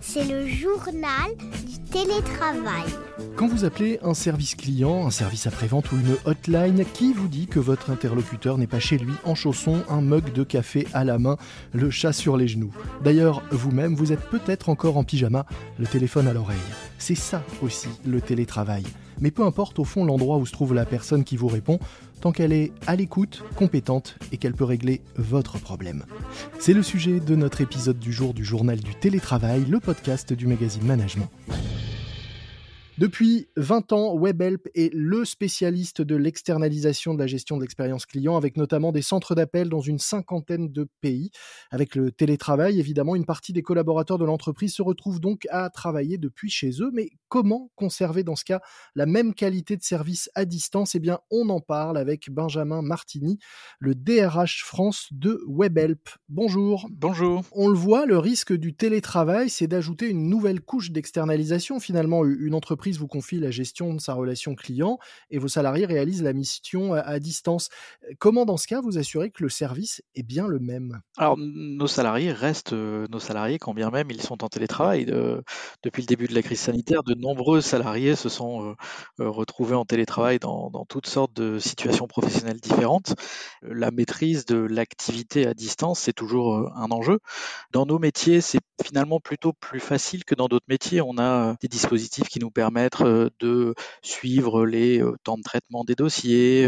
C'est le journal télétravail. Quand vous appelez un service client, un service après-vente ou une hotline, qui vous dit que votre interlocuteur n'est pas chez lui en chaussons, un mug de café à la main, le chat sur les genoux? D'ailleurs, vous-même, vous êtes peut-être encore en pyjama, le téléphone à l'oreille. C'est ça aussi le télétravail. Mais peu importe au fond l'endroit où se trouve la personne qui vous répond, tant qu'elle est à l'écoute, compétente et qu'elle peut régler votre problème. C'est le sujet de notre épisode du jour du journal du télétravail, le podcast du magazine Management. Depuis 20 ans, WebHelp est le spécialiste de l'externalisation de la gestion de l'expérience client, avec notamment des centres d'appel dans une cinquantaine de pays. Avec le télétravail, évidemment, une partie des collaborateurs de l'entreprise se retrouvent donc à travailler depuis chez eux. Mais comment conserver dans ce cas la même qualité de service à distance? Eh bien, on en parle avec Benjamin Martini, le DRH France de WebHelp. Bonjour. Bonjour. On le voit, le risque du télétravail, c'est d'ajouter une nouvelle couche d'externalisation. Finalement, une entreprise vous confie la gestion de sa relation client et vos salariés réalisent la mission à, distance. Comment, dans ce cas, vous assurez que le service est bien le même? Alors, nos salariés restent euh, nos salariés quand bien même ils sont en télétravail. depuis le début de la crise sanitaire, de nombreux salariés se sont euh, euh, retrouvés en télétravail dans, dans toutes sortes de situations professionnelles différentes. La maîtrise de l'activité à distance, c'est toujours un enjeu. Dans nos métiers, c'est finalement plutôt plus facile que dans d'autres métiers. On a des dispositifs qui nous permettent permettre de suivre les temps de traitement des dossiers,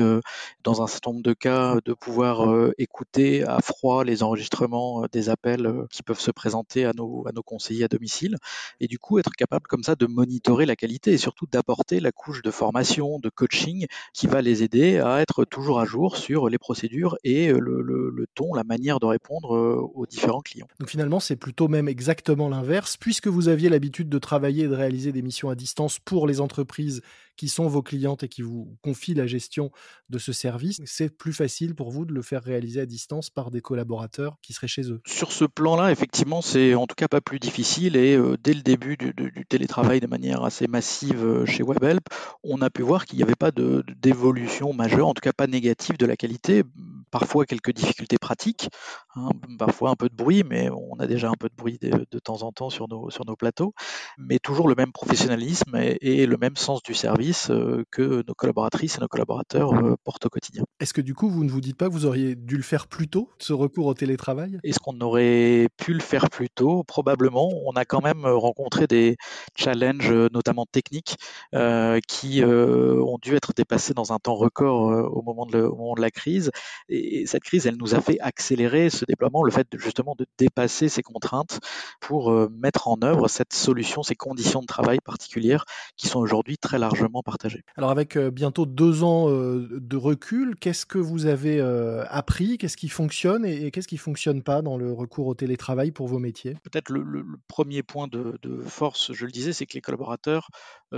dans un certain nombre de cas, de pouvoir écouter à froid les enregistrements des appels qui peuvent se présenter à nos, conseillers à domicile, et du coup être capable comme ça de monitorer la qualité et surtout d'apporter la couche de formation, de coaching qui va les aider à être toujours à jour sur les procédures et le, le, le ton, la manière de répondre aux différents clients. Donc finalement, c'est plutôt même exactement l'inverse, puisque vous aviez l'habitude de travailler et de réaliser des missions à distance pour les entreprises qui sont vos clientes et qui vous confient la gestion de ce service, c'est plus facile pour vous de le faire réaliser à distance par des collaborateurs qui seraient chez eux? Sur ce plan-là, effectivement, c'est en tout cas pas plus difficile et dès le début du, télétravail de manière assez massive chez WebHelp, on a pu voir qu'il n'y avait pas d'évolution majeure, en tout cas pas négative de la qualité, parfois quelques difficultés pratiques, hein, parfois un peu de bruit, mais on a déjà un peu de bruit de, temps en temps sur nos plateaux, mais toujours le même professionnalisme et, le même sens du service euh, que nos collaboratrices et nos collaborateurs euh, portent au quotidien. Est-ce que du coup, vous ne vous dites pas que vous auriez dû le faire plus tôt, ce recours au télétravail? Est-ce qu'on aurait pu le faire plus tôt? Probablement. On a quand même rencontré des challenges, notamment techniques, euh, qui ont dû être dépassés dans un temps record au, moment de au moment de la crise. Et cette crise, elle nous a fait accélérer ce déploiement, le fait de, justement de dépasser ces contraintes pour mettre en œuvre cette solution, ces conditions de travail particulières qui sont aujourd'hui très largement partagées. Alors avec euh, bientôt deux ans euh, de recul, qu'est-ce que vous avez euh, appris? Qu'est-ce qui fonctionne et, qu'est-ce qui fonctionne pas dans le recours au télétravail pour vos métiers? Peut-être le, premier point de, force, je le disais, c'est que les collaborateurs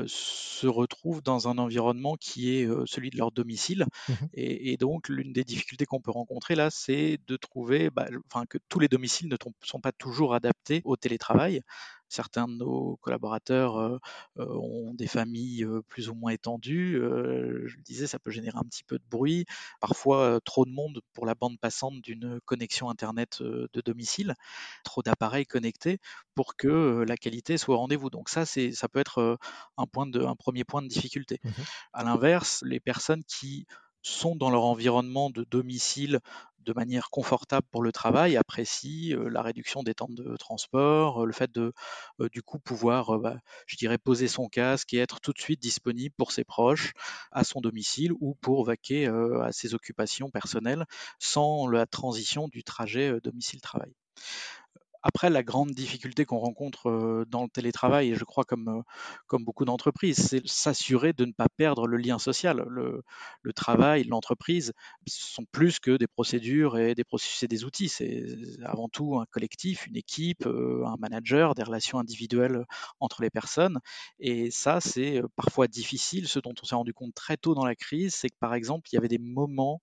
se retrouvent dans un environnement qui est celui de leur domicile. Mmh et, donc l'une des difficultés qu'on peut rencontrer là, c'est de trouver bah, enfin, que tous les domiciles ne sont pas toujours adaptés au télétravail. Certains de nos collaborateurs euh, euh, ont des familles euh, plus ou moins étendues. je le disais, ça peut générer un petit peu de bruit, parfois trop de monde pour la bande passante d'une connexion Internet de domicile, trop d'appareils connectés pour que la qualité soit au rendez-vous. Donc ça, c'est, ça peut être un, point de, un premier point de difficulté. Mmh à l'inverse, les personnes qui sont dans leur environnement de domicile de manière confortable pour le travail, apprécient la réduction des temps de transport, le fait de du coup pouvoir, bah, je dirais, poser son casque et être tout de suite disponible pour ses proches à son domicile ou pour vaquer à ses occupations personnelles sans la transition du trajet domicile-travail. Après, la grande difficulté qu'on rencontre dans le télétravail, et je crois comme, comme beaucoup d'entreprises, c'est s'assurer de ne pas perdre le lien social. Le, travail, l'entreprise, sont plus que des procédures et des processus et des outils. C'est avant tout un collectif, une équipe, un manager, des relations individuelles entre les personnes. Et ça, c'est parfois difficile. Ce dont on s'est rendu compte très tôt dans la crise, c'est que par exemple, il y avait des moments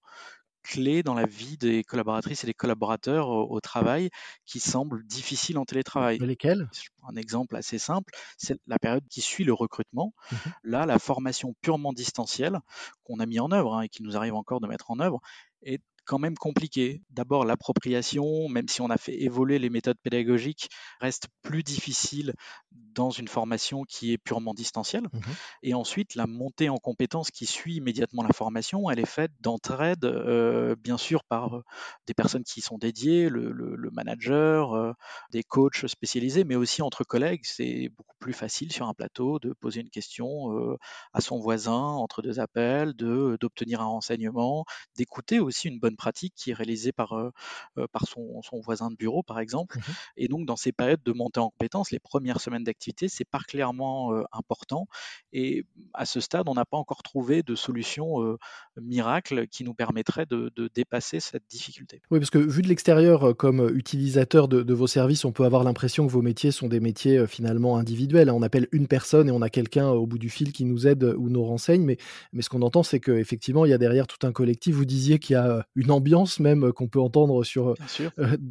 clés dans la vie des collaboratrices et des collaborateurs au, travail qui semblent difficiles en télétravail. Lesquels? Un exemple assez simple, c'est la période qui suit le recrutement. Mmh Là, la formation purement distancielle qu'on a mis en œuvre hein, et qui nous arrive encore de mettre en œuvre est quand même compliqué. D'abord, l'appropriation, même si on a fait évoluer les méthodes pédagogiques, reste plus difficile dans une formation qui est purement distancielle. Mmh Et ensuite, la montée en compétences qui suit immédiatement la formation, elle est faite d'entraide, euh, bien sûr, par euh, des personnes qui sont dédiées, le, manager, euh, des coachs spécialisés, mais aussi entre collègues. C'est beaucoup plus facile sur un plateau de poser une question à son voisin entre deux appels, de d'obtenir un renseignement, d'écouter aussi une bonne pratique qui est réalisée par, par son, son, voisin de bureau, par exemple. Mmh Et donc, dans ces périodes de montée en compétences, les premières semaines d'activité, c'est particulièrement important. Et à ce stade, on n'a pas encore trouvé de solution miracle qui nous permettrait de, dépasser cette difficulté. Oui, parce que vu de l'extérieur, comme utilisateur de, vos services, on peut avoir l'impression que vos métiers sont des métiers finalement individuels. On appelle une personne et on a quelqu'un au bout du fil qui nous aide ou nous renseigne. Mais, mais ce qu'on entend, c'est qu'effectivement, il y a derrière tout un collectif. Vous disiez qu'il y a une ambiance même qu'on peut entendre sur,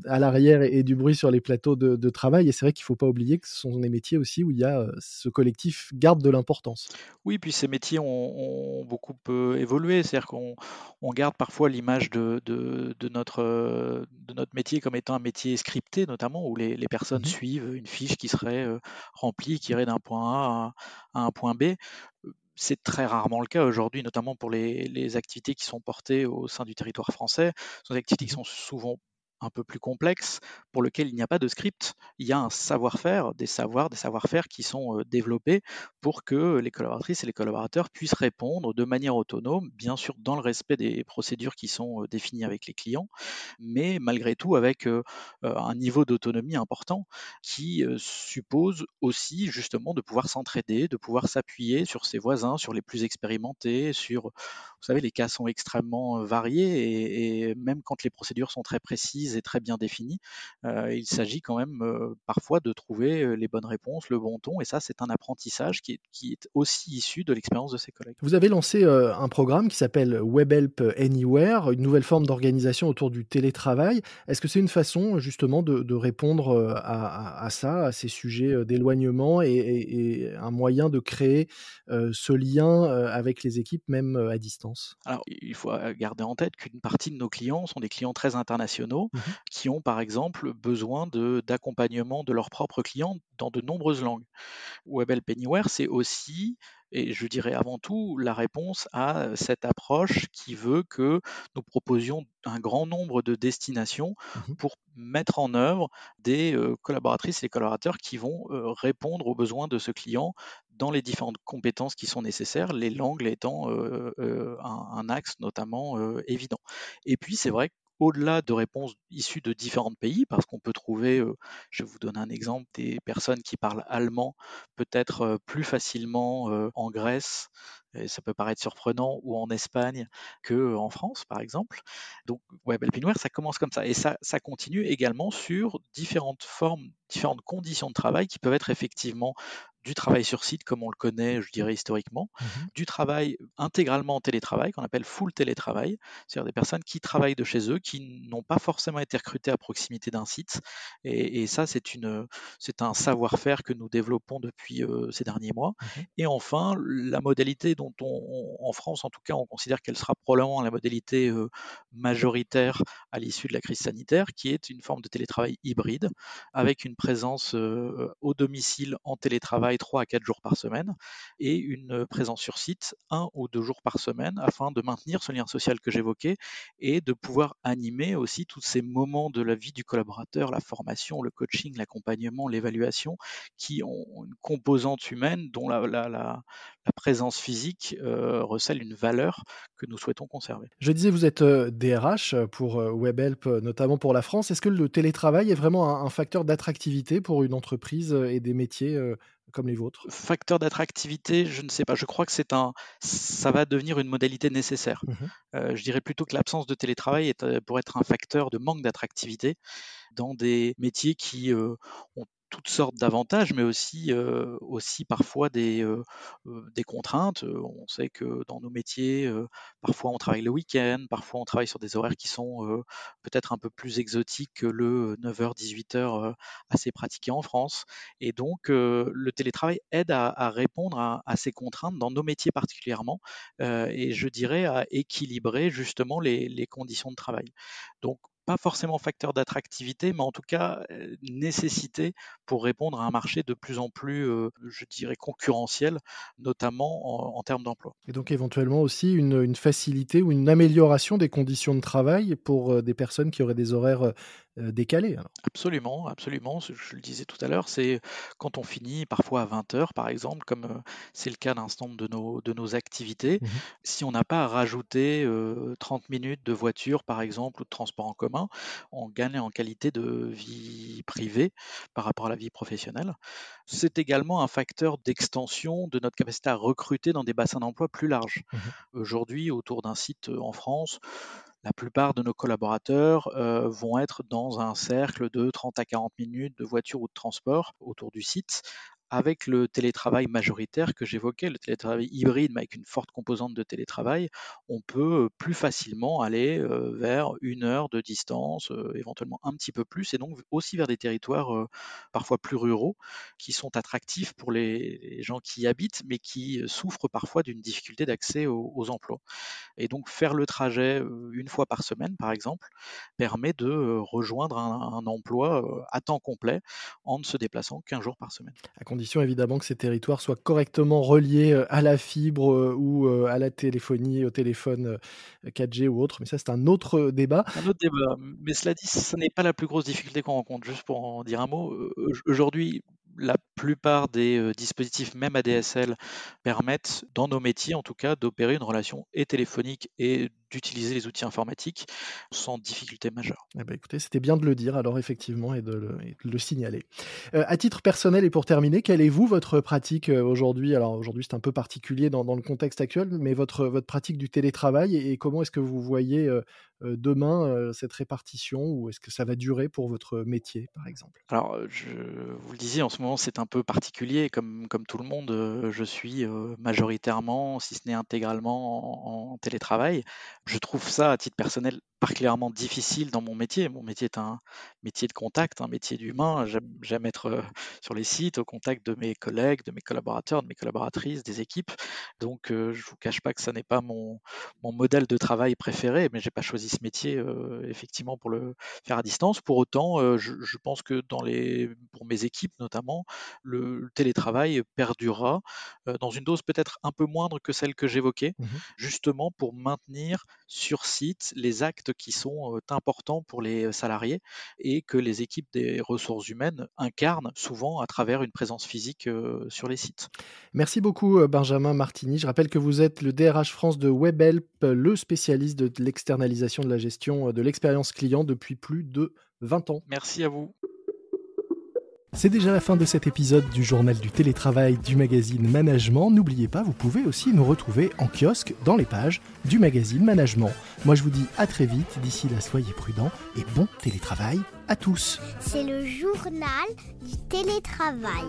à l'arrière et, du bruit sur les plateaux de, travail. Et c'est vrai qu'il ne faut pas oublier que ce sont des métiers aussi où il y a ce collectif garde de l'importance. Oui, puis ces métiers ont, beaucoup évolué. C'est-à-dire qu'on garde parfois l'image de, notre, de notre métier comme étant un métier scripté, notamment où les, personnes mmh suivent une fiche qui serait remplie, qui irait d'un point A à, un point B c'est très rarement le cas aujourd'hui, notamment pour les, les, activités qui sont portées au sein du territoire français. Ce sont des activités qui mmh sont souvent un peu plus complexe, pour lequel il n'y a pas de script. Il y a un savoir-faire, des savoirs, des savoir-faire qui sont développés pour que les collaboratrices et les collaborateurs puissent répondre de manière autonome, bien sûr dans le respect des procédures qui sont définies avec les clients, mais malgré tout avec un niveau d'autonomie important qui suppose aussi justement de pouvoir s'entraider, de pouvoir s'appuyer sur ses voisins, sur les plus expérimentés, sur, vous savez, les cas sont extrêmement variés et même quand les procédures sont très précises, très bien définie. Euh, il s'agit quand même euh, parfois de trouver euh, les bonnes réponses, le bon ton, et ça, c'est un apprentissage qui est, aussi issu de l'expérience de ses collègues. Vous avez lancé un programme qui s'appelle WebHelp Anywhere, une nouvelle forme d'organisation autour du télétravail. Est-ce que c'est une façon justement de, répondre à, ça, à ces sujets d'éloignement et, un moyen de créer ce lien avec les équipes même à distance? Alors, il faut garder en tête qu'une partie de nos clients sont des clients très internationaux Mmh qui ont par exemple besoin d'accompagnement de, leurs propres clients dans de nombreuses langues. WebHelp Anywhere, c'est aussi, et je dirais avant tout, la réponse à cette approche qui veut que nous proposions un grand nombre de destinations mmh pour mettre en œuvre des collaboratrices et collaborateurs qui vont répondre aux besoins de ce client dans les différentes compétences qui sont nécessaires, les langues étant un, un, axe notamment évident. Et puis c'est vrai au-delà de réponses issues de différents pays, parce qu'on peut trouver, je vous donner un exemple, des personnes qui parlent allemand peut-être plus facilement en Grèce, et ça peut paraître surprenant, ou en Espagne qu'en France, par exemple. Donc, Web Alpinware, ça commence comme ça. Et ça, ça continue également sur différentes formes, différentes conditions de travail qui peuvent être effectivement du travail sur site comme on le connaît, je dirais historiquement, mmh du travail intégralement en télétravail, qu'on appelle full télétravail, c'est-à-dire des personnes qui travaillent de chez eux, qui n'ont pas forcément été recrutées à proximité d'un site. Et, ça, c'est, une, c'est un savoir-faire que nous développons depuis euh, ces derniers mois. Mmh et enfin, la modalité dont on, en France, en tout cas, on considère qu'elle sera probablement la modalité euh, majoritaire à l'issue de la crise sanitaire, qui est une forme de télétravail hybride, avec une présence euh, au domicile en télétravail 3 à 4 jours par semaine et une présence sur site un ou deux jours par semaine afin de maintenir ce lien social que j'évoquais et de pouvoir animer aussi tous ces moments de la vie du collaborateur, la formation, le coaching, l'accompagnement, l'évaluation qui ont une composante humaine dont la, la, la, présence physique euh, recèle une valeur que nous souhaitons conserver. Je disais, vous êtes DRH euh, pour euh, WebHelp, notamment pour la France. Est-ce que le télétravail est vraiment un, facteur d'attractivité pour une entreprise et des métiers comme les vôtres? Facteur d'attractivité, je ne sais pas. Je crois que c'est un, ça va devenir une modalité nécessaire. Mmh euh, je dirais plutôt que l'absence de télétravail est, euh, pour être un facteur de manque d'attractivité dans des métiers qui euh, ont toutes sortes d'avantages, mais aussi, aussi parfois des, des contraintes. On sait que dans nos métiers, parfois on travaille le week-end, parfois on travaille sur des horaires qui sont peut-être un peu plus exotiques que le 9h-18h assez pratiqué en France. Et donc, le télétravail aide à, répondre à, ces contraintes dans nos métiers particulièrement, et je dirais à équilibrer justement les, les conditions de travail. Donc, pas forcément facteur d'attractivité, mais en tout cas nécessité pour répondre à un marché de plus en plus, je dirais, concurrentiel, notamment en, termes d'emploi. Et donc éventuellement aussi une, facilité ou une amélioration des conditions de travail pour des personnes qui auraient des horaires décalés. Absolument, absolument. Je le disais tout à l'heure, c'est quand on finit parfois à 20 heures, par exemple, comme c'est le cas d'un certain nombre de nos, de nos activités, mmh si on n'a pas à rajouter 30 minutes de voiture, par exemple, ou de transport en commun, on gagne en qualité de vie privée par rapport à la vie professionnelle. C'est également un facteur d'extension de notre capacité à recruter dans des bassins d'emploi plus larges. Mmh Aujourd'hui, autour d'un site en France, la plupart de nos collaborateurs vont être dans un cercle de 30 à 40 minutes de voiture ou de transport autour du site, avec le télétravail majoritaire que j'évoquais, le télétravail hybride, mais avec une forte composante de télétravail, on peut plus facilement aller vers une heure de distance, éventuellement un petit peu plus, et donc aussi vers des territoires parfois plus ruraux, qui sont attractifs pour les, gens qui y habitent, mais qui souffrent parfois d'une difficulté d'accès aux, emplois. Et donc faire le trajet une fois par semaine, par exemple, permet de rejoindre un, un emploi à temps complet en ne se déplaçant qu'un jour par semaine évidemment que ces territoires soient correctement reliés euh, à la fibre euh, ou euh, à la téléphonie, au téléphone 4G ou autre. Mais ça, c'est un autre débat. Un autre débat. Mais cela dit, ce n'est pas la plus grosse difficulté qu'on rencontre. Juste pour en dire un mot, aujourd'hui, la plupart des dispositifs, même ADSL, permettent, dans nos métiers en tout cas, d'opérer une relation et téléphonique et d'utiliser les outils informatiques sans difficulté majeure. Eh ben, écoutez, c'était bien de le dire alors effectivement et de le, signaler. à titre personnel et pour terminer, quelle est vous votre pratique aujourd'hui? Alors aujourd'hui c'est un peu particulier dans, le contexte actuel, mais votre, votre pratique du télétravail et, comment est-ce que vous voyez demain cette répartition ou est-ce que ça va durer pour votre métier par exemple? Alors je vous le disiez, en ce moment c'est un peu particulier comme, comme tout le monde. Je suis majoritairement, si ce n'est intégralement en télétravail. Je trouve ça, à titre personnel, particulièrement difficile dans mon métier. Mon métier est un métier de contact, un métier d'humain. J'aime être euh, sur les sites, au contact de mes collègues, de mes collaborateurs, de mes collaboratrices, des équipes. Donc, euh, je ne vous cache pas que ça n'est pas mon, mon, modèle de travail préféré, mais j'ai pas choisi ce métier euh, effectivement pour le faire à distance. Pour autant, je, pense que dans les, pour mes équipes notamment, le, télétravail perdurera dans une dose peut-être un peu moindre que celle que j'évoquais, mmh justement pour maintenir sur site les actes qui sont importants pour les salariés et que les équipes des ressources humaines incarnent souvent à travers une présence physique sur les sites. Merci beaucoup Benjamin Martini. Je rappelle que vous êtes le DRH France de WebHelp, le spécialiste de l'externalisation de la gestion de l'expérience client depuis plus de 20 ans. Merci à vous. C'est déjà la fin de cet épisode du journal du télétravail du magazine Management. N'oubliez pas, vous pouvez aussi nous retrouver en kiosque dans les pages du magazine Management. Moi je vous dis à très vite, d'ici là soyez prudents et bon télétravail à tous. C'est le journal du télétravail.